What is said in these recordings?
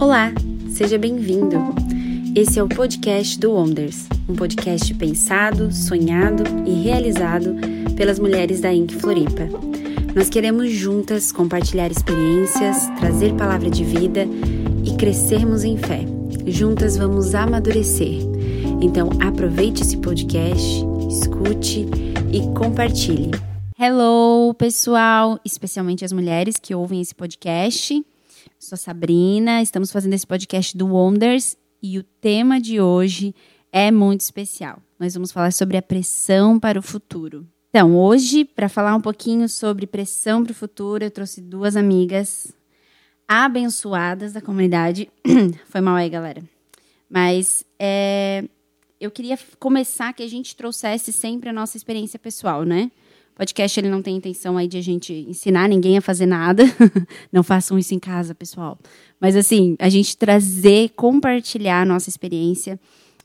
Olá, seja bem-vindo. Esse é o podcast do Wonders, um podcast pensado, sonhado e realizado pelas mulheres da Inc Floripa. Nós queremos juntas compartilhar experiências, trazer palavra de vida e crescermos em fé. Juntas vamos amadurecer. Então, aproveite esse podcast, escute e compartilhe. Hello, pessoal, especialmente as mulheres que ouvem esse podcast. Sou Sabrina, estamos fazendo esse podcast do Wonders e o tema de hoje é muito especial. Nós vamos falar sobre a pressão para o futuro. Então, hoje, para falar um pouquinho sobre pressão para o futuro, eu trouxe duas amigas abençoadas da comunidade. Foi mal aí, galera. Mas é, eu queria começar que a gente trouxesse sempre a nossa experiência pessoal, né? Podcast ele não tem intenção aí de a gente ensinar ninguém a fazer nada. não façam isso em casa, pessoal. Mas assim, a gente trazer, compartilhar a nossa experiência.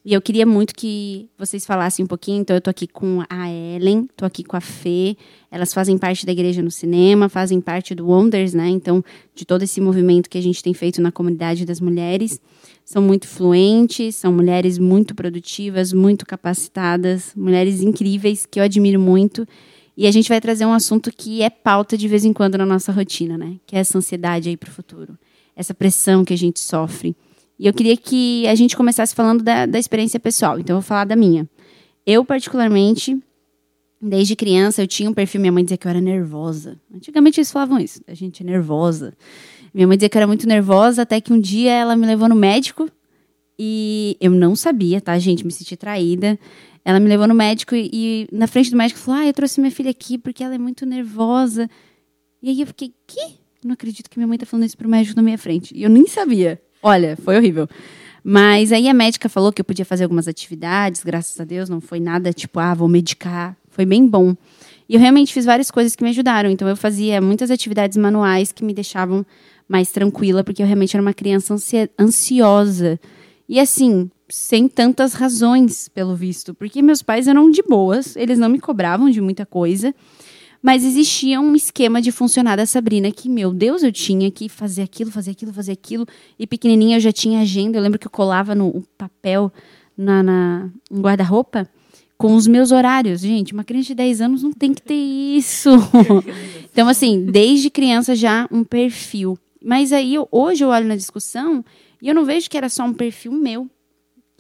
E eu queria muito que vocês falassem um pouquinho. Então, eu tô aqui com a Ellen, tô aqui com a Fê. Elas fazem parte da Igreja no Cinema, fazem parte do Wonders, né? Então, de todo esse movimento que a gente tem feito na comunidade das mulheres. São muito fluentes, são mulheres muito produtivas, muito capacitadas, mulheres incríveis que eu admiro muito. E a gente vai trazer um assunto que é pauta de vez em quando na nossa rotina, né? Que é essa ansiedade aí para o futuro. Essa pressão que a gente sofre. E eu queria que a gente começasse falando da, da experiência pessoal. Então, eu vou falar da minha. Eu, particularmente, desde criança, eu tinha um perfil. Minha mãe dizia que eu era nervosa. Antigamente eles falavam isso. A gente é nervosa. Minha mãe dizia que eu era muito nervosa, até que um dia ela me levou no médico. E eu não sabia, tá, gente? Me senti traída. Ela me levou no médico e, e, na frente do médico falou: Ah, eu trouxe minha filha aqui porque ela é muito nervosa. E aí eu fiquei: Que? Não acredito que minha mãe tá falando isso pro médico na minha frente. E eu nem sabia. Olha, foi horrível. Mas aí a médica falou que eu podia fazer algumas atividades, graças a Deus, não foi nada tipo, ah, vou medicar. Foi bem bom. E eu realmente fiz várias coisas que me ajudaram. Então eu fazia muitas atividades manuais que me deixavam mais tranquila, porque eu realmente era uma criança ansiosa. E assim, sem tantas razões, pelo visto, porque meus pais eram de boas, eles não me cobravam de muita coisa, mas existia um esquema de funcionar da Sabrina que, meu Deus, eu tinha que fazer aquilo, fazer aquilo, fazer aquilo, e pequenininha eu já tinha agenda, eu lembro que eu colava no papel na, na no guarda-roupa com os meus horários. Gente, uma criança de 10 anos não tem que ter isso. então, assim, desde criança já um perfil. Mas aí, hoje eu olho na discussão e eu não vejo que era só um perfil meu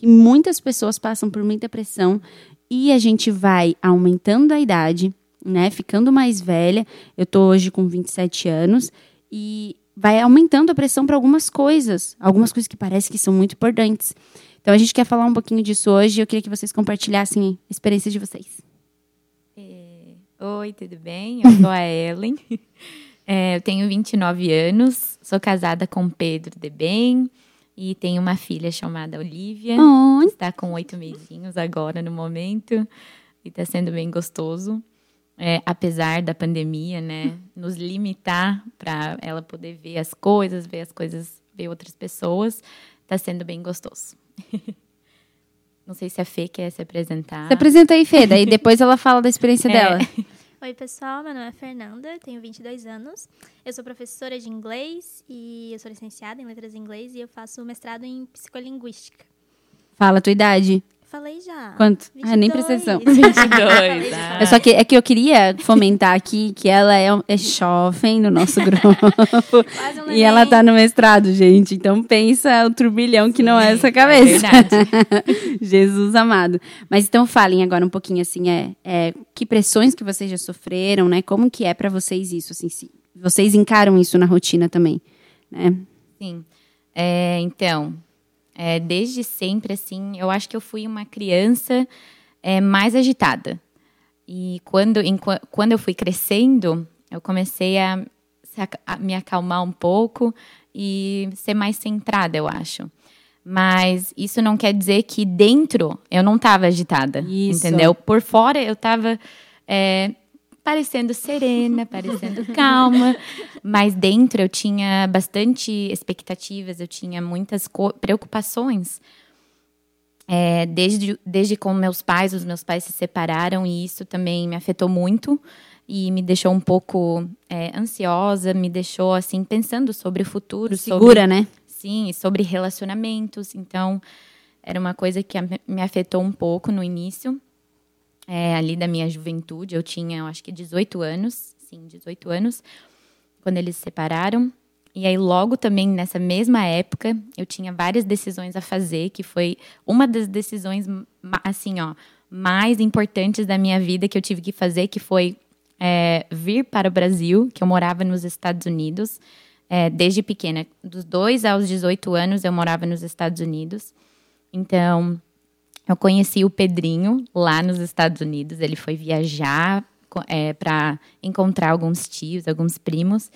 que muitas pessoas passam por muita pressão e a gente vai aumentando a idade, né, ficando mais velha. Eu tô hoje com 27 anos e vai aumentando a pressão para algumas coisas, algumas coisas que parecem que são muito importantes. Então a gente quer falar um pouquinho disso hoje. Eu queria que vocês compartilhassem a experiência de vocês. É... Oi, tudo bem? Eu sou a Ellen. É, eu tenho 29 anos, sou casada com Pedro de Bem. E tem uma filha chamada Olivia. Oh. Está com oito mesinhos agora no momento. E está sendo bem gostoso. É, apesar da pandemia, né? Nos limitar para ela poder ver as coisas, ver as coisas, ver outras pessoas. Está sendo bem gostoso. Não sei se a Fê quer se apresentar. Se apresenta aí, Fê. Daí depois ela fala da experiência é. dela. Oi, pessoal. Meu nome é Fernanda, tenho 22 anos. Eu sou professora de inglês e eu sou licenciada em letras em inglês e eu faço mestrado em psicolinguística. Fala a tua idade. Falei já. Quanto? 22. Ah, nem atenção. 22. ah. é só que, é que eu queria fomentar aqui que ela é, é jovem no nosso grupo. Um e ela tá no mestrado, gente. Então pensa o turbilhão que Sim, não é essa cabeça. É verdade. Jesus amado. Mas então falem agora um pouquinho assim, é, é que pressões que vocês já sofreram, né? Como que é para vocês isso, assim, se vocês encaram isso na rotina também, né? Sim. É, então, é, desde sempre, assim, eu acho que eu fui uma criança é, mais agitada. E quando, em, quando eu fui crescendo, eu comecei a, a, me acalmar um pouco e ser mais centrada, eu acho. Mas isso não quer dizer que dentro eu não estava agitada, isso. entendeu? Por fora eu estava é, parecendo serena, parecendo calma, mas dentro eu tinha bastante expectativas, eu tinha muitas preocupações. É, desde, desde com meus pais, os meus pais se separaram e isso também me afetou muito e me deixou um pouco é, ansiosa, me deixou assim pensando sobre o futuro. Segura, sobre... né? Sim, sobre relacionamentos. Então, era uma coisa que me afetou um pouco no início, é, ali da minha juventude. Eu tinha, eu acho que 18 anos, sim, 18 anos, quando eles se separaram. E aí, logo também nessa mesma época, eu tinha várias decisões a fazer, que foi uma das decisões, assim, ó, mais importantes da minha vida que eu tive que fazer, que foi é, vir para o Brasil, que eu morava nos Estados Unidos é, desde pequena. Dos 2 aos 18 anos, eu morava nos Estados Unidos. Então, eu conheci o Pedrinho lá nos Estados Unidos. Ele foi viajar é, para encontrar alguns tios, alguns primos.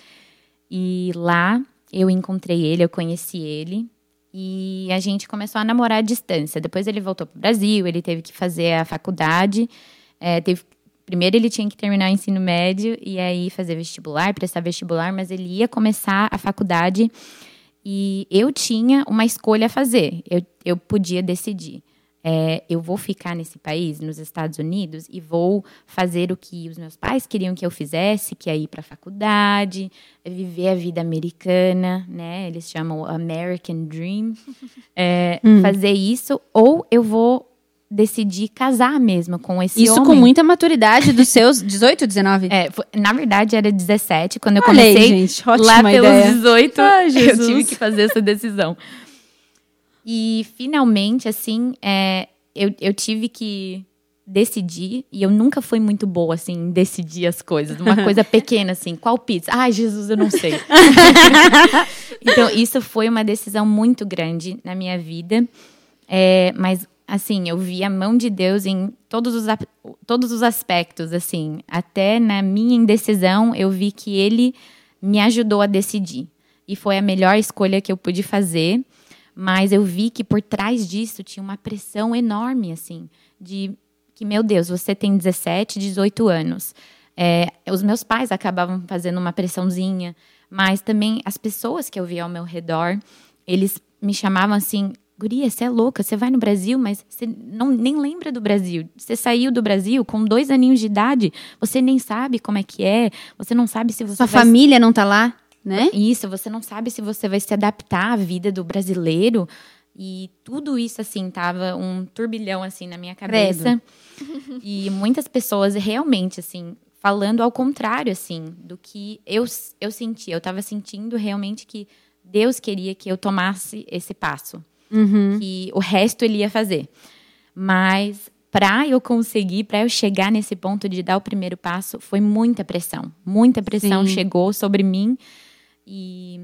E lá eu encontrei ele, eu conheci ele. E a gente começou a namorar à distância. Depois ele voltou para o Brasil, ele teve que fazer a faculdade. É, teve, primeiro ele tinha que terminar o ensino médio e aí fazer vestibular, prestar vestibular, mas ele ia começar a faculdade e eu tinha uma escolha a fazer. Eu, eu podia decidir é, eu vou ficar nesse país, nos Estados Unidos, e vou fazer o que os meus pais queriam que eu fizesse, que é ir para a faculdade, viver a vida americana, né? Eles chamam American Dream. É, hum. Fazer isso, ou eu vou decidir casar mesmo com esse Isso homem. com muita maturidade dos seus 18, 19? É, na verdade era 17, quando eu comecei. gente, ótima lá ideia. pelos 18, Ai, eu tive que fazer essa decisão. E finalmente, assim, é, eu, eu tive que decidir, e eu nunca fui muito boa, assim, em decidir as coisas. Uma coisa pequena, assim, qual pizza? Ai, Jesus, eu não sei. então, isso foi uma decisão muito grande na minha vida. É, mas, assim, eu vi a mão de Deus em todos os, todos os aspectos, assim. Até na minha indecisão, eu vi que Ele me ajudou a decidir. E foi a melhor escolha que eu pude fazer. Mas eu vi que por trás disso tinha uma pressão enorme, assim, de que, meu Deus, você tem 17, 18 anos. É, os meus pais acabavam fazendo uma pressãozinha, mas também as pessoas que eu via ao meu redor, eles me chamavam assim, Guria, você é louca, você vai no Brasil, mas você não, nem lembra do Brasil. Você saiu do Brasil com dois aninhos de idade, você nem sabe como é que é, você não sabe se você Sua vai... família não tá lá? Né? Isso, você não sabe se você vai se adaptar à vida do brasileiro. E tudo isso, assim, tava um turbilhão, assim, na minha cabeça. e muitas pessoas realmente, assim, falando ao contrário, assim, do que eu, eu senti. Eu tava sentindo realmente que Deus queria que eu tomasse esse passo. Uhum. Que o resto ele ia fazer. Mas para eu conseguir, para eu chegar nesse ponto de dar o primeiro passo, foi muita pressão. Muita pressão Sim. chegou sobre mim. E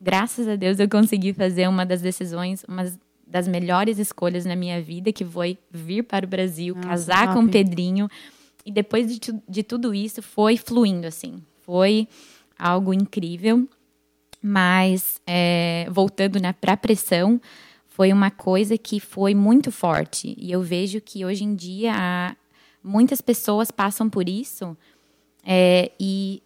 graças a Deus eu consegui fazer uma das decisões, uma das melhores escolhas na minha vida, que foi vir para o Brasil, Nossa, casar top. com o Pedrinho. E depois de, de tudo isso, foi fluindo, assim. Foi algo incrível. Mas, é, voltando para a pressão, foi uma coisa que foi muito forte. E eu vejo que hoje em dia muitas pessoas passam por isso. É, e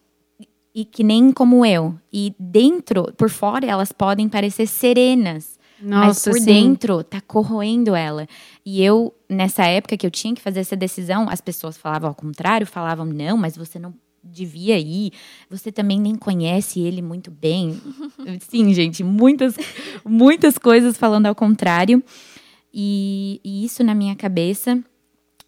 e que nem como eu. E dentro, por fora, elas podem parecer serenas. Nossa, mas por sim. dentro tá corroendo ela. E eu, nessa época que eu tinha que fazer essa decisão, as pessoas falavam ao contrário, falavam, não, mas você não devia ir. Você também nem conhece ele muito bem. sim, gente, muitas, muitas coisas falando ao contrário. E, e isso na minha cabeça.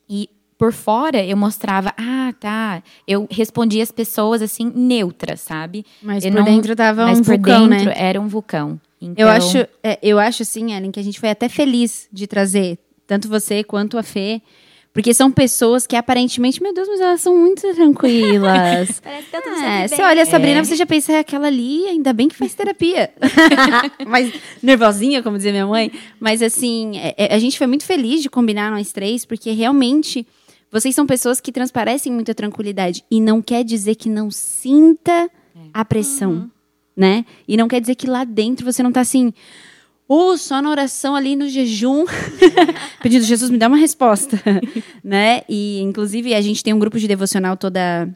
E por fora eu mostrava, ah, tá. Eu respondia as pessoas assim, neutras, sabe? Mas eu por não, dentro tava um vulcão, dentro né? era um vulcão. Então... Eu acho, é, eu acho assim, Ellen, que a gente foi até feliz de trazer tanto você quanto a Fê. Porque são pessoas que aparentemente, meu Deus, mas elas são muito tranquilas. Parece que tá tudo é, Você olha a Sabrina, é. você já pensa, é aquela ali, ainda bem que faz terapia. mas nervosinha, como dizia minha mãe. Mas assim, é, a gente foi muito feliz de combinar nós três, porque realmente vocês são pessoas que transparecem muita tranquilidade. E não quer dizer que não sinta é. a pressão, uhum. né? E não quer dizer que lá dentro você não tá assim. Ou oh, só na oração ali no jejum, pedindo Jesus me dá uma resposta, né? E inclusive a gente tem um grupo de devocional toda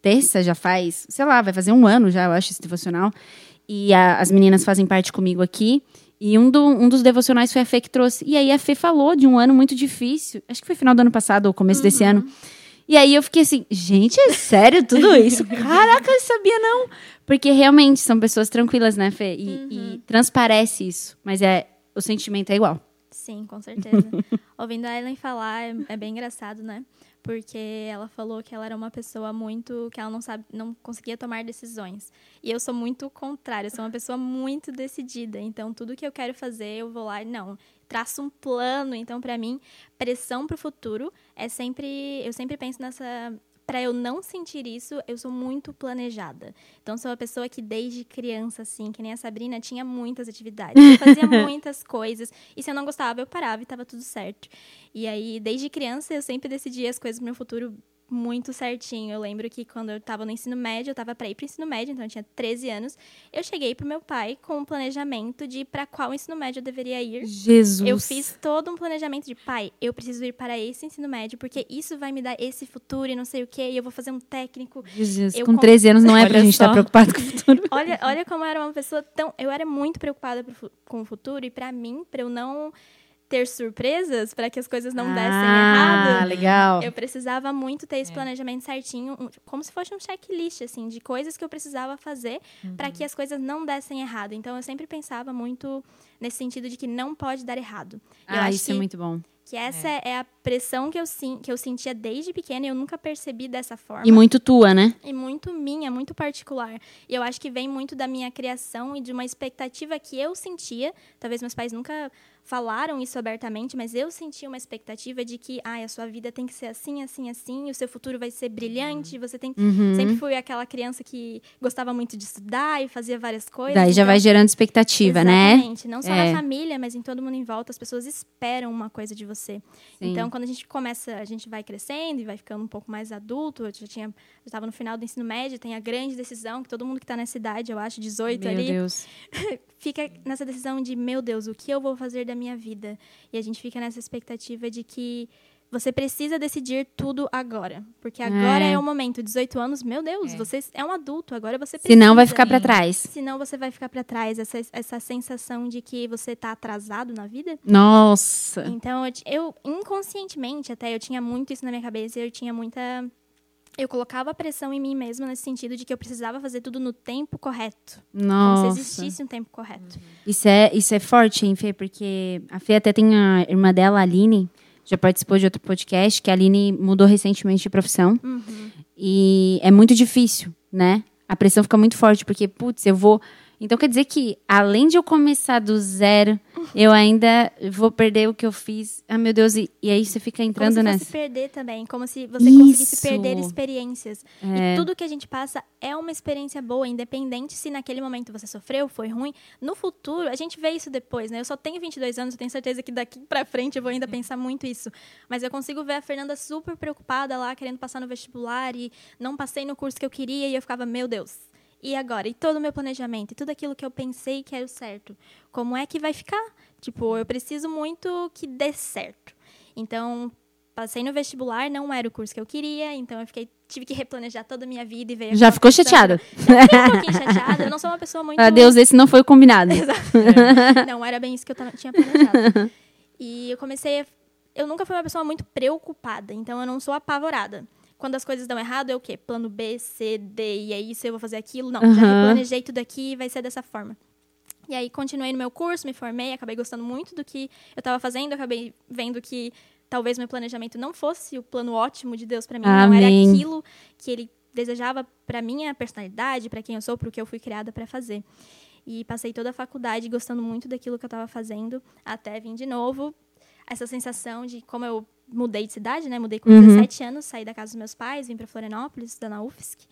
terça, já faz, sei lá, vai fazer um ano já, eu acho esse devocional. E a, as meninas fazem parte comigo aqui. E um, do, um dos devocionais foi a Fê que trouxe. E aí a Fê falou de um ano muito difícil. Acho que foi final do ano passado ou começo uhum. desse ano. E aí eu fiquei assim, gente, é sério tudo isso? Caraca, eu sabia não. Porque realmente são pessoas tranquilas, né, Fê? E, Uhum. e transparece isso. Mas é o sentimento é igual. Sim, com certeza. Ouvindo a Ellen falar é, é bem engraçado, né? Porque ela falou que ela era uma pessoa muito. que ela não sabe, não conseguia tomar decisões. E eu sou muito o contrário, eu sou uma pessoa muito decidida. Então, tudo que eu quero fazer, eu vou lá e não. Traço um plano. Então, pra mim, pressão pro futuro é sempre. Eu sempre penso nessa. Pra eu não sentir isso, eu sou muito planejada. Então, sou uma pessoa que desde criança, assim, que nem a Sabrina, tinha muitas atividades. Eu fazia muitas coisas. E se eu não gostava, eu parava e tava tudo certo. E aí, desde criança, eu sempre decidia as coisas pro meu futuro muito certinho. Eu lembro que quando eu tava no ensino médio, eu tava pra ir pro ensino médio, então eu tinha 13 anos. Eu cheguei pro meu pai com um planejamento de para qual ensino médio eu deveria ir. Jesus. Eu fiz todo um planejamento de pai, eu preciso ir para esse ensino médio, porque isso vai me dar esse futuro e não sei o quê, e eu vou fazer um técnico. Jesus, eu com com- 13 anos não é pra Olha gente estar só. preocupado com o futuro. Olha, olha como eu era uma pessoa tão. Eu era muito preocupada pro com o futuro, e pra mim, pra eu não ter surpresas, para que as coisas não dessem ah, errado. legal. Eu precisava muito ter esse planejamento certinho, um- como se fosse um checklist, assim, de coisas que eu precisava fazer para que as coisas não dessem errado. Então, eu sempre pensava muito nesse sentido de que não pode dar errado. Eu Ah, acho isso que, é muito bom. que essa é. a pressão que eu, que eu sentia desde pequena e eu nunca percebi dessa forma. E muito tua, né? E muito minha, muito particular. E eu acho que vem muito da minha criação e de uma expectativa que eu sentia. Talvez meus pais nunca falaram isso abertamente, mas eu sentia uma expectativa de que, ai, a sua vida tem que ser assim, assim, assim, o seu futuro vai ser brilhante, você tem Uhum. Sempre fui aquela criança que gostava muito de estudar e fazia várias coisas. Daí já então- vai gerando expectativa, né? Exatamente. Não só É. na família, mas em todo mundo em volta, as pessoas esperam uma coisa de você. Sim. Então, quando a gente começa, a gente vai crescendo e vai ficando um pouco mais adulto, eu já tinha, estava no final do ensino médio, tem a grande decisão que todo mundo que está nessa idade, eu acho, 18 Meu ali, Deus. fica nessa decisão de, meu Deus, o que eu vou fazer da minha vida? E a gente fica nessa expectativa de que você precisa decidir tudo agora. Porque agora É. é, o momento. 18 anos, meu Deus, É. você é um adulto, agora você precisa. Senão vai ficar pra Sim. trás. Senão você vai ficar pra trás. Essa, essa sensação de que você tá atrasado na vida. Nossa. Então, eu, inconscientemente até, eu tinha muito isso na minha cabeça. Eu tinha muita... Eu colocava pressão em mim mesma nesse sentido de que eu precisava fazer tudo no tempo correto. Como Nossa. se existisse um tempo correto. Isso é, isso é forte, hein, Fê? Porque a Fê até tem a irmã dela, a Aline, já participou de outro podcast, que a Aline mudou recentemente de profissão. Uhum. E é muito difícil, né? A pressão fica muito forte, porque, putz, eu vou. Então quer dizer que, além de eu começar do zero, eu ainda vou perder o que eu fiz. Ah, meu Deus, e, e aí você fica Como entrando se nessa. fosse perder também. Como se você conseguisse Isso. perder experiências. É. E tudo que a gente passa é uma experiência boa, independente se naquele momento você sofreu, foi ruim. No futuro, a gente vê isso depois, né? Eu só tenho 22 anos, eu tenho certeza que daqui pra frente eu vou ainda pensar muito isso. Mas eu consigo ver a Fernanda super preocupada lá, querendo passar no vestibular e não passei no curso que eu queria e eu ficava, meu Deus. E agora? E todo o meu planejamento? E tudo aquilo que eu pensei que era o certo? Como é que vai ficar? Tipo, eu preciso muito que dê certo. Então, passei no vestibular, não era o curso que eu queria, então eu fiquei, tive que replanejar toda a minha vida e veio Já ficou chateada? Fiquei um pouquinho chateada. Eu não sou uma pessoa muito. Adeus, esse não foi o combinado. Não, era bem isso que eu tinha planejado. E eu comecei a... Eu nunca fui uma pessoa muito preocupada, então eu não sou apavorada. Quando as coisas dão errado, é o quê? Plano B, C, D, e é isso, eu vou fazer aquilo. Não, já Aham. replanejei tudo aqui e vai ser dessa forma. E aí, continuei no meu curso, me formei, acabei gostando muito do que eu estava fazendo, acabei vendo que talvez meu planejamento não fosse o plano ótimo de Deus para mim, não era Amém. aquilo que ele desejava para minha personalidade, para quem eu sou, para o que eu fui criada para fazer. E passei toda a faculdade gostando muito daquilo que eu estava fazendo, até vir de novo. Essa sensação de como eu mudei de cidade, né? Mudei com Uhum. 17 anos, saí da casa dos meus pais, vim para Florianópolis, estudar na UFSC.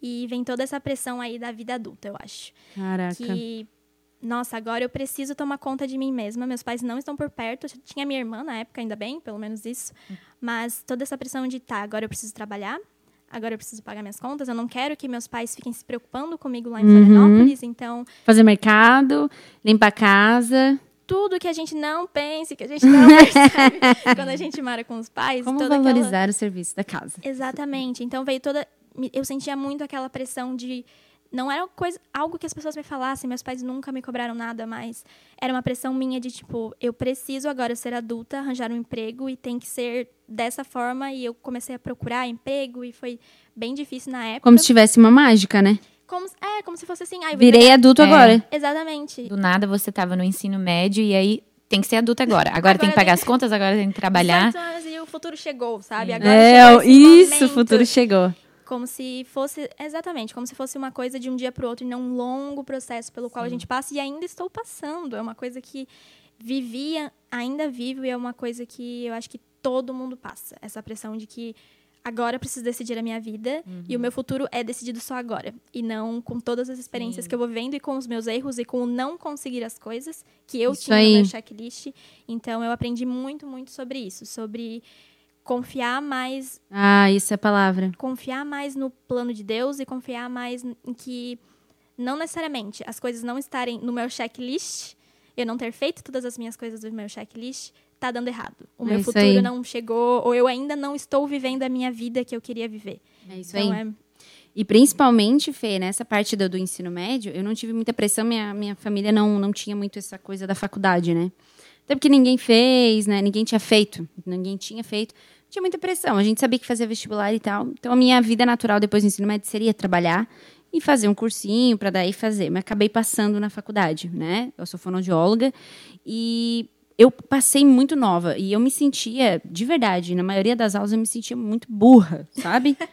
E vem toda essa pressão aí da vida adulta, eu acho. Caraca. Que, nossa, agora eu preciso tomar conta de mim mesma. Meus pais não estão por perto. Eu tinha minha irmã na época, ainda bem, pelo menos isso. Mas toda essa pressão de, tá, agora eu preciso trabalhar. Agora eu preciso pagar minhas contas. Eu não quero que meus pais fiquem se preocupando comigo lá em Uhum. Florianópolis. Então, Fazer mercado, limpar a casa. Tudo que a gente não pense, que a gente não percebe quando a gente mora com os pais. Como toda aquela- valorizar o serviço da casa. Exatamente. Então veio toda. Eu sentia muito aquela pressão de não era coisa, algo que as pessoas me falassem, meus pais nunca me cobraram nada, mas era uma pressão minha de tipo, eu preciso agora ser adulta, arranjar um emprego e tem que ser dessa forma. E eu comecei a procurar emprego e foi bem difícil na época. Como se tivesse uma mágica, né? Como, é, como se fosse assim. Ah, Virei adulto é. agora. Exatamente. Do nada você estava no ensino médio e aí tem que ser adulta agora. Agora, agora tem que pagar tem... as contas, agora tem que trabalhar. e o futuro chegou, sabe? Agora é, isso, o futuro chegou. Como se fosse, exatamente, como se fosse uma coisa de um dia para o outro e não um longo processo pelo qual Sim. a gente passa e ainda estou passando. É uma coisa que vivia, ainda vivo e é uma coisa que eu acho que todo mundo passa. Essa pressão de que agora eu preciso decidir a minha vida uhum. e o meu futuro é decidido só agora. E não com todas as experiências Sim. que eu vou vendo e com os meus erros e com o não conseguir as coisas que eu isso tinha aí. no meu checklist. Então eu aprendi muito, muito sobre isso. Sobre confiar mais. Ah, isso é a palavra. Confiar mais no plano de Deus e confiar mais em que não necessariamente as coisas não estarem no meu checklist, eu não ter feito todas as minhas coisas do meu checklist, tá dando errado. O é meu futuro aí. não chegou, ou eu ainda não estou vivendo a minha vida que eu queria viver. É isso então, aí. É... E principalmente, Fê, nessa parte do, do, ensino médio, eu não tive muita pressão, minha, minha família não, não tinha muito essa coisa da faculdade, né? Até porque ninguém fez, né? Ninguém tinha feito. Ninguém tinha feito tinha muita pressão. A gente sabia que fazia vestibular e tal. Então, a minha vida natural depois do ensino médio seria trabalhar e fazer um cursinho para daí fazer. Mas acabei passando na faculdade, né? Eu sou fonoaudióloga e eu passei muito nova e eu me sentia, de verdade, na maioria das aulas eu me sentia muito burra, sabe?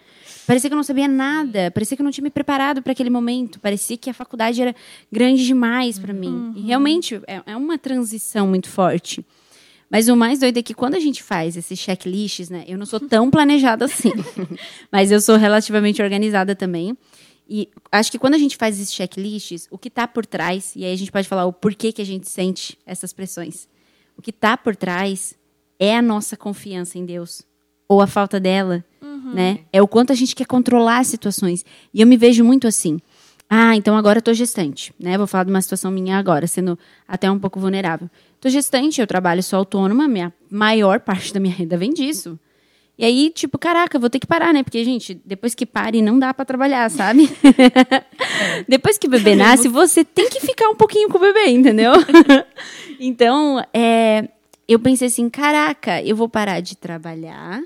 Parecia que eu não sabia nada, parecia que eu não tinha me preparado para aquele momento, parecia que a faculdade era grande demais para mim. Uhum. E realmente é, é uma transição muito forte. Mas o mais doido é que quando a gente faz esses checklists, né? Eu não sou tão planejada assim. mas eu sou relativamente organizada também. E acho que quando a gente faz esses checklists, o que está por trás, e aí a gente pode falar o porquê que a gente sente essas pressões. O que está por trás é a nossa confiança em Deus. Ou a falta dela, uhum. né? É o quanto a gente quer controlar as situações. E eu me vejo muito assim. Ah, então agora eu tô gestante, né? Vou falar de uma situação minha agora, sendo até um pouco vulnerável. Tô gestante, eu trabalho sou autônoma, minha maior parte da minha renda vem disso. E aí, tipo, caraca, vou ter que parar, né? Porque, gente, depois que pare, não dá para trabalhar, sabe? depois que o bebê nasce, você tem que ficar um pouquinho com o bebê, entendeu? então, é, eu pensei assim, caraca, eu vou parar de trabalhar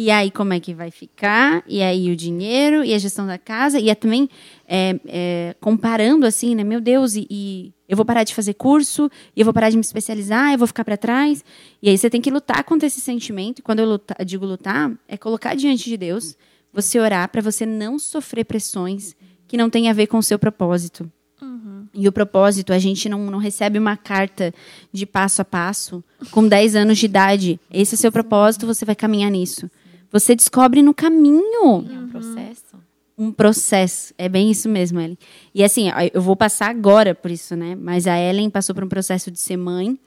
e aí, como é que vai ficar? E aí, o dinheiro e a gestão da casa. E é também é, é, comparando assim, né? Meu Deus, e, e, eu vou parar de fazer curso, e eu vou parar de me especializar, eu vou ficar para trás. E aí, você tem que lutar contra esse sentimento. E quando eu lutar, digo lutar, é colocar diante de Deus, você orar para você não sofrer pressões que não têm a ver com o seu propósito. Uhum. E o propósito, a gente não, não recebe uma carta de passo a passo com 10 anos de idade. Esse é seu propósito, você vai caminhar nisso. Você descobre no caminho. É um processo. Um processo. É bem isso mesmo, Ellen. E assim, eu vou passar agora por isso, né? Mas a Ellen passou por um processo de ser mãe.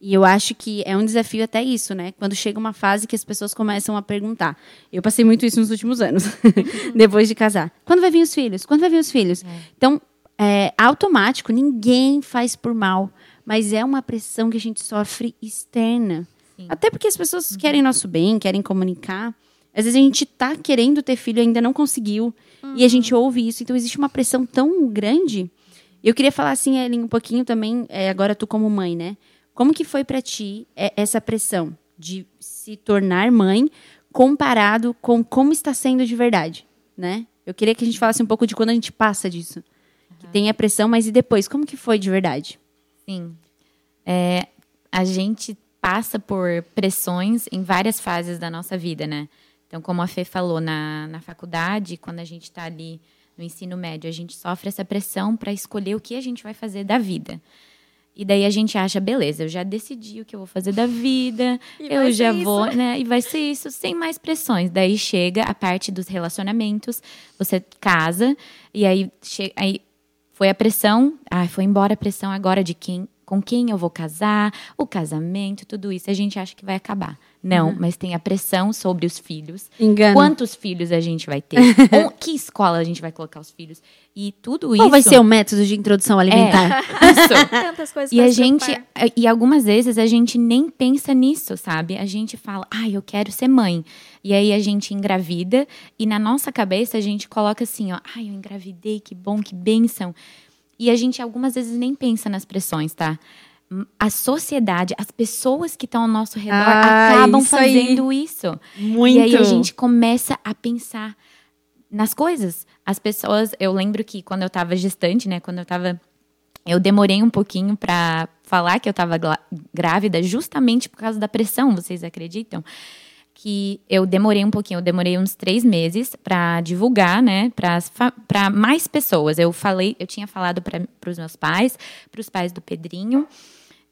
E eu acho que é um desafio até isso, né? Quando chega uma fase que as pessoas começam a perguntar. Eu passei muito isso nos últimos anos, depois de casar. Quando vai vir os filhos? Quando vai vir os filhos? É. Então, é automático, ninguém faz por mal. Mas é uma pressão que a gente sofre externa. Sim. Até porque as pessoas querem nosso bem, querem comunicar. Às vezes a gente tá querendo ter filho e ainda não conseguiu. Uhum. E a gente ouve isso. Então existe uma pressão tão grande. Eu queria falar assim, Ellen, um pouquinho também, é, agora tu como mãe, né? Como que foi para ti é, essa pressão de se tornar mãe comparado com como está sendo de verdade, né? Eu queria que a gente falasse um pouco de quando a gente passa disso. Uhum. Que tem a pressão, mas e depois? Como que foi de verdade? Sim. É, a gente passa por pressões em várias fases da nossa vida, né? Então, como a Fê falou, na, na faculdade, quando a gente está ali no ensino médio, a gente sofre essa pressão para escolher o que a gente vai fazer da vida. E daí a gente acha, beleza, eu já decidi o que eu vou fazer da vida, eu já vou, isso. né? E vai ser isso sem mais pressões. Daí chega a parte dos relacionamentos, você casa, e aí, aí foi a pressão, ah, foi embora a pressão agora de quem, com quem eu vou casar, o casamento, tudo isso. A gente acha que vai acabar. Não, mas tem a pressão sobre os filhos. Engano. Quantos filhos a gente vai ter? Ou que escola a gente vai colocar os filhos? E tudo isso. Qual vai ser o método de introdução alimentar? É, isso. Tantas coisas E a gente, preocupar. e algumas vezes a gente nem pensa nisso, sabe? A gente fala, ai, eu quero ser mãe. E aí a gente engravida e na nossa cabeça a gente coloca assim, ó, ai, eu engravidei, que bom, que bênção. E a gente algumas vezes nem pensa nas pressões, tá? A sociedade, as pessoas que estão ao nosso redor Ah, acabam isso aí. fazendo isso. Muito. E aí a gente começa a pensar nas coisas. As pessoas, eu lembro que quando eu tava gestante, né, quando eu tava eu demorei um pouquinho pra falar que eu tava glá- grávida justamente por causa da pressão, vocês acreditam? Que eu demorei um pouquinho, eu demorei uns três meses pra divulgar, né, para mais pessoas. Eu falei, eu tinha falado para os meus pais, para os pais do Pedrinho,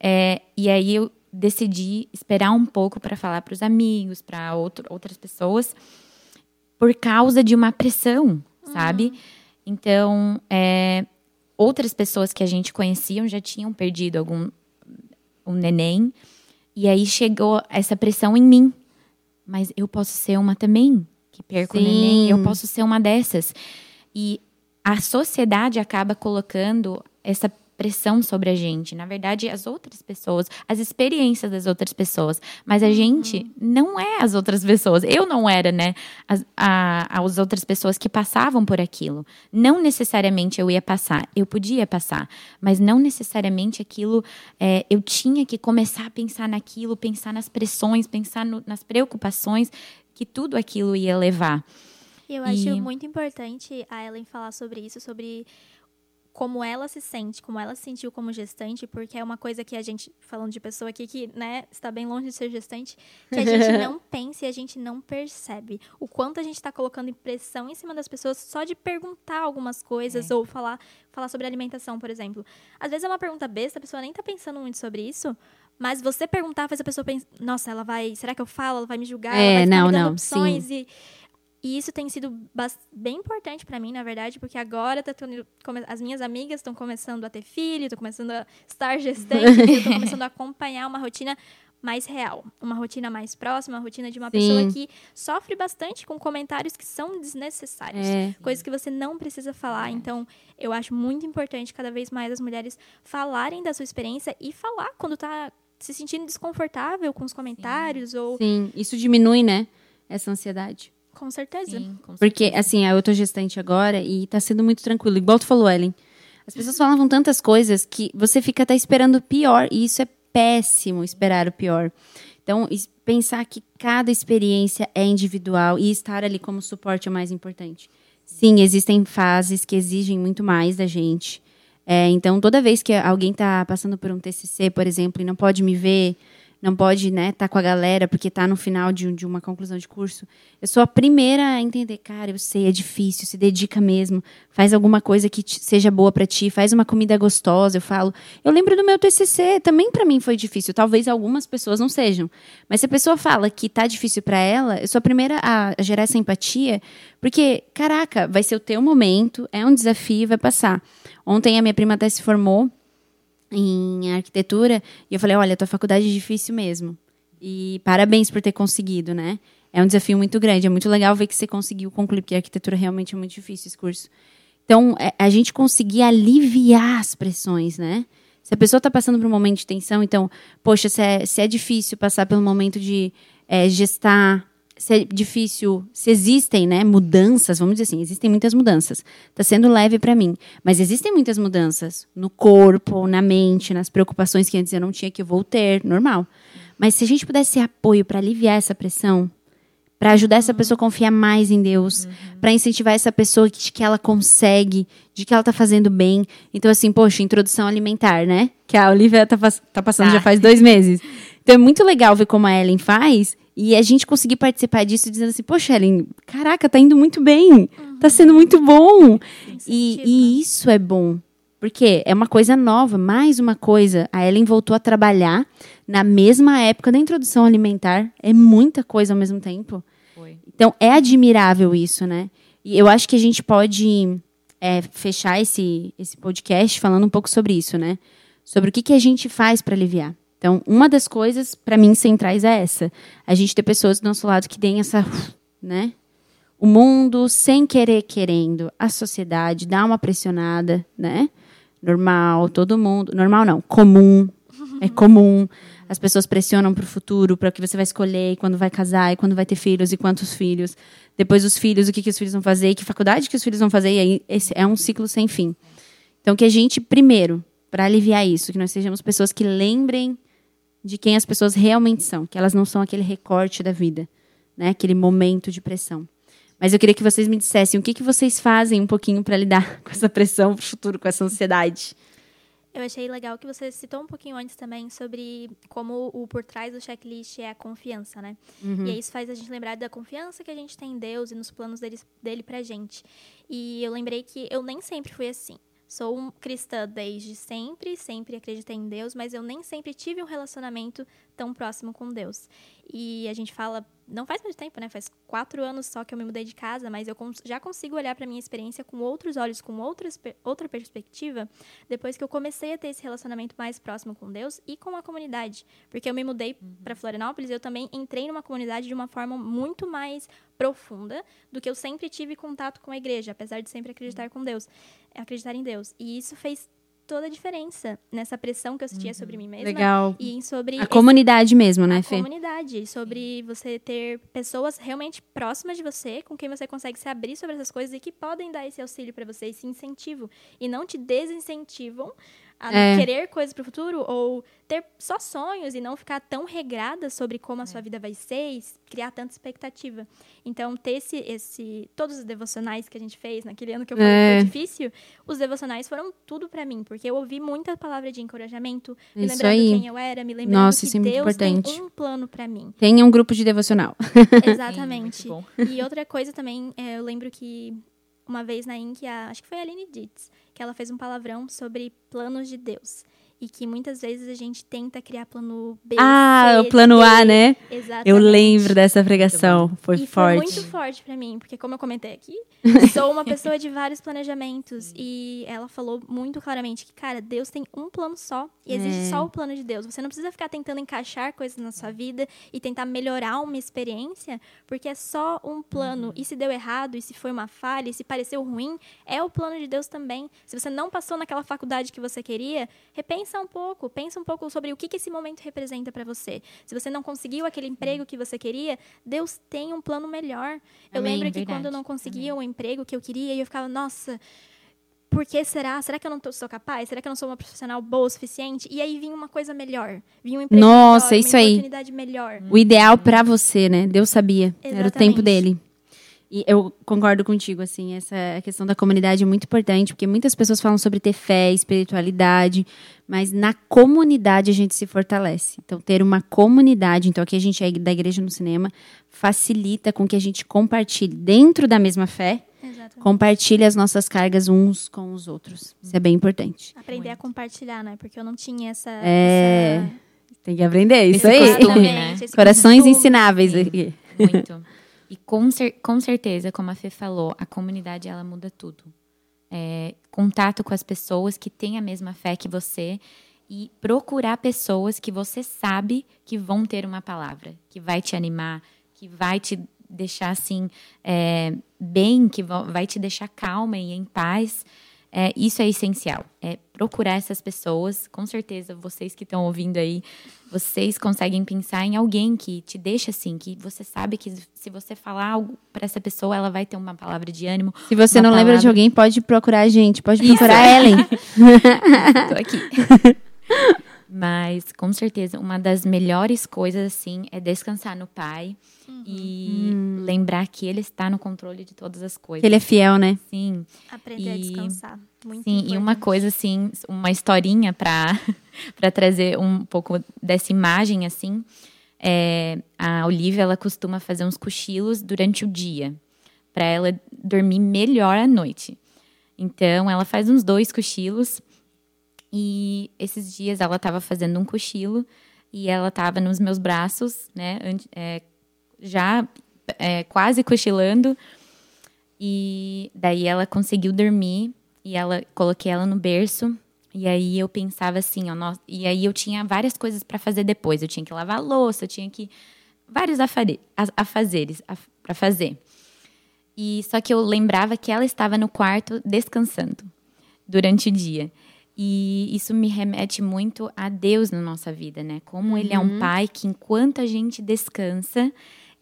é, e aí eu decidi esperar um pouco para falar para os amigos, para outras pessoas, por causa de uma pressão, sabe? Então, é, outras pessoas que a gente conhecia já tinham perdido algum um neném, e aí chegou essa pressão em mim. Mas eu posso ser uma também que perco o Sim. neném, eu posso ser uma dessas. E a sociedade acaba colocando essa pressão sobre a gente. Na verdade, as outras pessoas, as experiências das outras pessoas. Mas a gente não é as outras pessoas. Eu não era, né? As, a, as outras pessoas que passavam por aquilo. Não necessariamente eu ia passar. Eu podia passar. Mas não necessariamente aquilo. é, eu tinha que começar a pensar naquilo, pensar nas pressões, pensar no- nas preocupações que tudo aquilo ia levar. E eu acho E- muito importante a Ellen falar sobre isso, sobre como ela se sente, como ela se sentiu como gestante, porque é uma coisa que a gente, falando de pessoa aqui que, né, está bem longe de ser gestante, que a gente não pensa e a gente não percebe. O quanto a gente está colocando pressão em cima das pessoas só de perguntar algumas coisas ou falar, falar sobre alimentação, por exemplo. Às vezes é uma pergunta besta, a pessoa nem tá pensando muito sobre isso, mas você perguntar faz a pessoa pensar, nossa, ela vai, será que eu falo? Ela vai me julgar? É, ela vai não, me dando não, opções e e isso tem sido bem importante pra mim, na verdade, porque agora tá tendo- as minhas amigas estão começando a ter filho, estão começando a estar gestante, tô começando a acompanhar uma rotina mais real, uma rotina mais próxima, uma rotina de uma Sim. pessoa que sofre bastante com comentários que são desnecessários, É. coisas que você não precisa falar. Então, eu acho muito importante cada vez mais as mulheres falarem da sua experiência e falar quando tá se sentindo desconfortável com os comentários ou Sim, isso diminui, né? Essa ansiedade. Com certeza. Sim, com Porque, assim, eu tô gestante agora e tá sendo muito tranquilo. Igual tu falou, Ellen. As pessoas falavam tantas coisas que você fica até esperando o pior. E isso é péssimo, esperar o pior. Então, pensar que cada experiência é individual e estar ali como suporte é o mais importante. Sim, existem fases que exigem muito mais da gente. É, então, toda vez que alguém está passando por um TCC, por exemplo, e não pode me ver, não pode né, tá com a galera porque está no final de, de uma conclusão de curso, eu sou a primeira a entender, cara, eu sei, é difícil, se dedica mesmo, faz alguma coisa que te- seja boa para ti, faz uma comida gostosa, eu falo. Eu lembro do meu TCC, também para mim foi difícil, talvez algumas pessoas não sejam, mas se a pessoa fala que tá difícil para ela, eu sou a primeira a gerar essa empatia, porque, caraca, vai ser o teu momento, é um desafio, vai passar. Ontem a minha prima até se formou em arquitetura e eu falei, olha, tua faculdade é difícil mesmo. E parabéns por ter conseguido, né? É um desafio muito grande, é muito legal ver que você conseguiu concluir, porque a arquitetura realmente é muito difícil esse curso. Então, é- a gente conseguir aliviar as pressões, né? Se a pessoa está passando por um momento de tensão, então, poxa, se é, se é difícil passar pelo momento de é, gestar, se é difícil, se existem, né, mudanças, vamos dizer assim, existem muitas mudanças. Está sendo leve para mim, mas existem muitas mudanças no corpo, na mente, nas preocupações que antes eu não tinha que eu vou ter, normal. Mas se a gente pudesse ter apoio para aliviar essa pressão, para ajudar essa pessoa a confiar mais em Deus, para incentivar essa pessoa de que ela consegue, de que ela tá fazendo bem. Então, assim, poxa, introdução alimentar, né? Que a Olivia tá, tá passando Tá. já faz dois meses. Então, é muito legal ver como a Ellen faz e a gente conseguir participar disso dizendo assim, poxa, Ellen, caraca, tá indo muito bem, tá sendo muito bom. E, e isso é bom. Porque é uma coisa nova, mais uma coisa. A Ellen voltou a trabalhar na mesma época da introdução alimentar. É muita coisa ao mesmo tempo. Foi. Então, é admirável isso, né? E eu acho que a gente pode é, fechar esse, esse podcast falando um pouco sobre isso, né? Sobre o que, que a gente faz para aliviar. Então, uma das coisas, para mim, centrais é essa. A gente ter pessoas do nosso lado que deem essa, né? O mundo, sem querer, querendo, a sociedade dá uma pressionada, né? Normal, todo mundo. Normal não, comum. É comum. As pessoas pressionam para o futuro, para o que você vai escolher, e quando vai casar, e quando vai ter filhos, e quantos filhos. Depois os filhos, o que, que os filhos vão fazer, e que faculdade que os filhos vão fazer. E aí, esse é um ciclo sem fim. Então, que a gente, primeiro, para aliviar isso, que nós sejamos pessoas que lembrem de quem as pessoas realmente são, que elas não são aquele recorte da vida, né? aquele momento de pressão. Mas eu queria que vocês me dissessem o que, que vocês fazem um pouquinho para lidar com essa pressão para o futuro, com essa ansiedade. Eu achei legal que você citou um pouquinho antes também sobre como o por trás do checklist é a confiança, né? Uhum. E isso faz a gente lembrar da confiança que a gente tem em Deus e nos planos dele, dele pra gente. E eu lembrei que eu nem sempre fui assim. Sou um cristã desde sempre, sempre acreditei em Deus, mas eu nem sempre tive um relacionamento tão próximo com Deus. E a gente fala não faz muito tempo, né? Faz quatro anos só que eu me mudei de casa, mas eu já consigo olhar para minha experiência com outros olhos, com outras, outra perspectiva, depois que eu comecei a ter esse relacionamento mais próximo com Deus e com a comunidade. Porque eu me mudei uhum. para Florianópolis eu também entrei numa comunidade de uma forma muito mais profunda do que eu sempre tive contato com a igreja, apesar de sempre acreditar com Deus, acreditar em Deus. E isso fez toda a diferença nessa pressão que eu sentia uhum. sobre mim mesma. Legal. E sobre. A esse, comunidade mesmo, né, Fê? A comunidade. Sobre você ter pessoas realmente próximas de você, com quem você consegue se abrir sobre essas coisas e que podem dar esse auxílio para você, esse incentivo. E não te desincentivam a é. querer coisas para o futuro ou ter só sonhos e não ficar tão regrada sobre como a sua é. vida vai ser e criar tanta expectativa. Então, ter esse, esse todos os devocionais que a gente fez naquele ano que eu falei é. que foi difícil, os devocionais foram tudo para mim, porque eu ouvi muita palavra de encorajamento, me lembrando aí. quem eu era, me lembrando Nossa, que é Deus importante. tem um plano para mim. Tenha um grupo de devocional. Exatamente. Sim, e outra coisa também, é, eu lembro que uma vez na Inc, a, acho que foi a Aline Ditz, que ela fez um palavrão sobre planos de Deus e que muitas vezes a gente tenta criar plano B. Ah, C, o plano D. A, né? Exatamente. Eu lembro dessa pregação, foi e forte. Foi muito forte para mim, porque como eu comentei aqui, sou uma pessoa de vários planejamentos e ela falou muito claramente que, cara, Deus tem um plano só e existe é. só o plano de Deus. Você não precisa ficar tentando encaixar coisas na sua vida e tentar melhorar uma experiência, porque é só um plano. Uhum. E se deu errado, e se foi uma falha, e se pareceu ruim, é o plano de Deus também. Se você não passou naquela faculdade que você queria, repensa pensa um pouco, pensa um pouco sobre o que, que esse momento representa para você. Se você não conseguiu aquele emprego que você queria, Deus tem um plano melhor. Eu Amém, lembro que verdade. quando eu não conseguia o um emprego que eu queria, eu ficava, nossa, por que será? Será que eu não tô, sou capaz? Será que eu não sou uma profissional boa o suficiente? E aí vinha uma coisa melhor. Vinha um emprego Nossa, melhor, isso uma aí. oportunidade melhor. O ideal para você, né? Deus sabia. Exatamente. Era o tempo dele. E eu concordo contigo, assim, essa questão da comunidade é muito importante, porque muitas pessoas falam sobre ter fé, espiritualidade, mas na comunidade a gente se fortalece. Então, ter uma comunidade, então aqui a gente é da Igreja no Cinema, facilita com que a gente compartilhe dentro da mesma fé, Exatamente. compartilhe as nossas cargas uns com os outros. Isso é bem importante. Aprender muito. a compartilhar, né? Porque eu não tinha essa... É... Essa... Tem que aprender, isso Esse aí. Costume, né? Corações costume. ensináveis aqui. Muito. E com, cer com certeza, como a Fê falou, a comunidade ela muda tudo. É, contato com as pessoas que têm a mesma fé que você e procurar pessoas que você sabe que vão ter uma palavra, que vai te animar, que vai te deixar assim é, bem, que vai te deixar calma e em paz. É, isso é essencial. É procurar essas pessoas. Com certeza, vocês que estão ouvindo aí, vocês conseguem pensar em alguém que te deixa assim, que você sabe que se você falar algo para essa pessoa, ela vai ter uma palavra de ânimo. Se você não palavra... lembra de alguém, pode procurar a gente, pode procurar a Ellen. Tô aqui. Mas, com certeza, uma das melhores coisas, assim, é descansar no Pai uhum. e hum. lembrar que Ele está no controle de todas as coisas. Ele é fiel, né? Sim. Aprender e, a descansar. Muito sim, importante. e uma coisa, assim, uma historinha para trazer um pouco dessa imagem, assim. É, a Olivia, ela costuma fazer uns cochilos durante o dia, para ela dormir melhor à noite. Então, ela faz uns dois cochilos e esses dias ela estava fazendo um cochilo e ela estava nos meus braços, né? É, já é, quase cochilando. E daí ela conseguiu dormir e ela coloquei ela no berço E aí eu pensava assim, ó, nossa, e aí eu tinha várias coisas para fazer depois. Eu tinha que lavar a louça, eu tinha que vários afare, afazeres para fazer. E só que eu lembrava que ela estava no quarto descansando durante o dia. E isso me remete muito a Deus na nossa vida, né? Como uhum. ele é um uhum. pai que enquanto a gente descansa,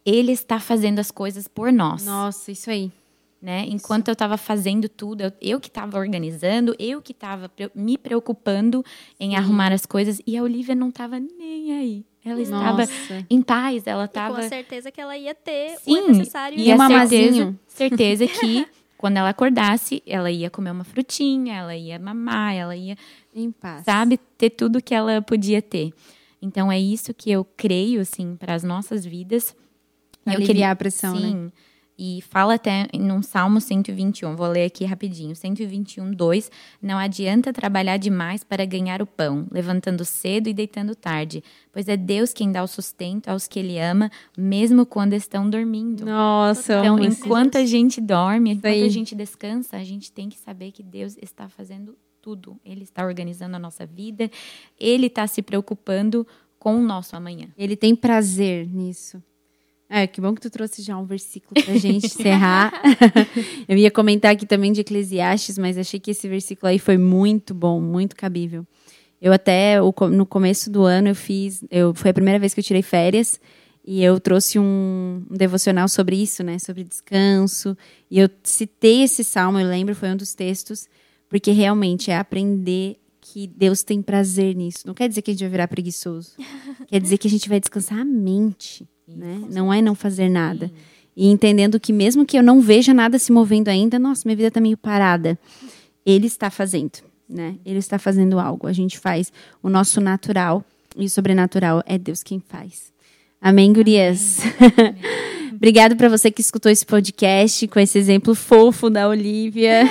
ele está fazendo as coisas por nós. Nossa, isso aí. Né? Enquanto eu estava fazendo tudo, eu, eu que estava organizando, eu que estava me preocupando em Sim. arrumar as coisas e a Olivia não estava nem aí. Ela estava em paz, ela estava. Com certeza que ela ia ter Sim, o necessário. E uma certeza, certeza que quando ela acordasse, ela ia comer uma frutinha, ela ia mamar, ela ia, em paz. sabe, ter tudo que ela podia ter. Então é isso que eu creio assim para as nossas vidas. Aliviar eu queria a pressão, sim, né? E fala até num Salmo 121, vou ler aqui rapidinho. 121, 2. Não adianta trabalhar demais para ganhar o pão, levantando cedo e deitando tarde, pois é Deus quem dá o sustento aos que Ele ama, mesmo quando estão dormindo. Nossa, Então, enquanto a gente dorme, enquanto a gente descansa, a gente tem que saber que Deus está fazendo tudo. Ele está organizando a nossa vida, Ele está se preocupando com o nosso amanhã. Ele tem prazer nisso. É, que bom que tu trouxe já um versículo pra gente encerrar. eu ia comentar aqui também de Eclesiastes, mas achei que esse versículo aí foi muito bom, muito cabível. Eu até, no começo do ano, eu fiz. Eu, foi a primeira vez que eu tirei férias. E eu trouxe um, um, devocional sobre isso, né? Sobre descanso. E eu citei esse salmo, eu lembro, foi um dos textos, porque realmente é aprender que Deus tem prazer nisso. Não quer dizer que a gente vai virar preguiçoso. quer dizer que a gente vai descansar a mente né? Não é não fazer nada. E entendendo que mesmo que eu não veja nada se movendo ainda, nossa, minha vida está meio parada. Ele está fazendo, né? Ele está fazendo algo. A gente faz o nosso natural e o sobrenatural é Deus quem faz. Amém, gurias? Obrigado para você que escutou esse podcast com esse exemplo fofo da Olivia.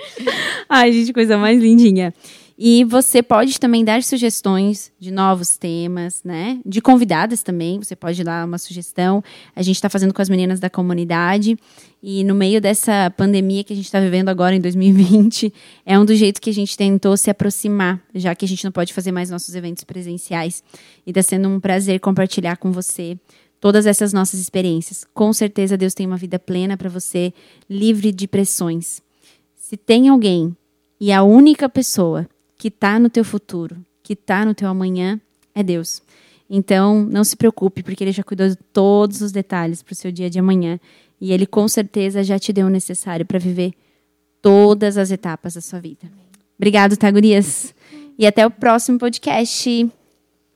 Ai, gente, coisa mais lindinha. E você pode também dar sugestões de novos temas, né? De convidadas também, você pode dar uma sugestão. A gente está fazendo com as meninas da comunidade. E no meio dessa pandemia que a gente está vivendo agora em 2020, é um dos jeitos que a gente tentou se aproximar, já que a gente não pode fazer mais nossos eventos presenciais. E está sendo um prazer compartilhar com você todas essas nossas experiências. Com certeza Deus tem uma vida plena para você, livre de pressões. Se tem alguém e a única pessoa que está no teu futuro, que está no teu amanhã, é Deus. Então, não se preocupe, porque Ele já cuidou de todos os detalhes para o seu dia de amanhã. E Ele com certeza já te deu o necessário para viver todas as etapas da sua vida. Obrigado, Tagurias. E até o próximo podcast.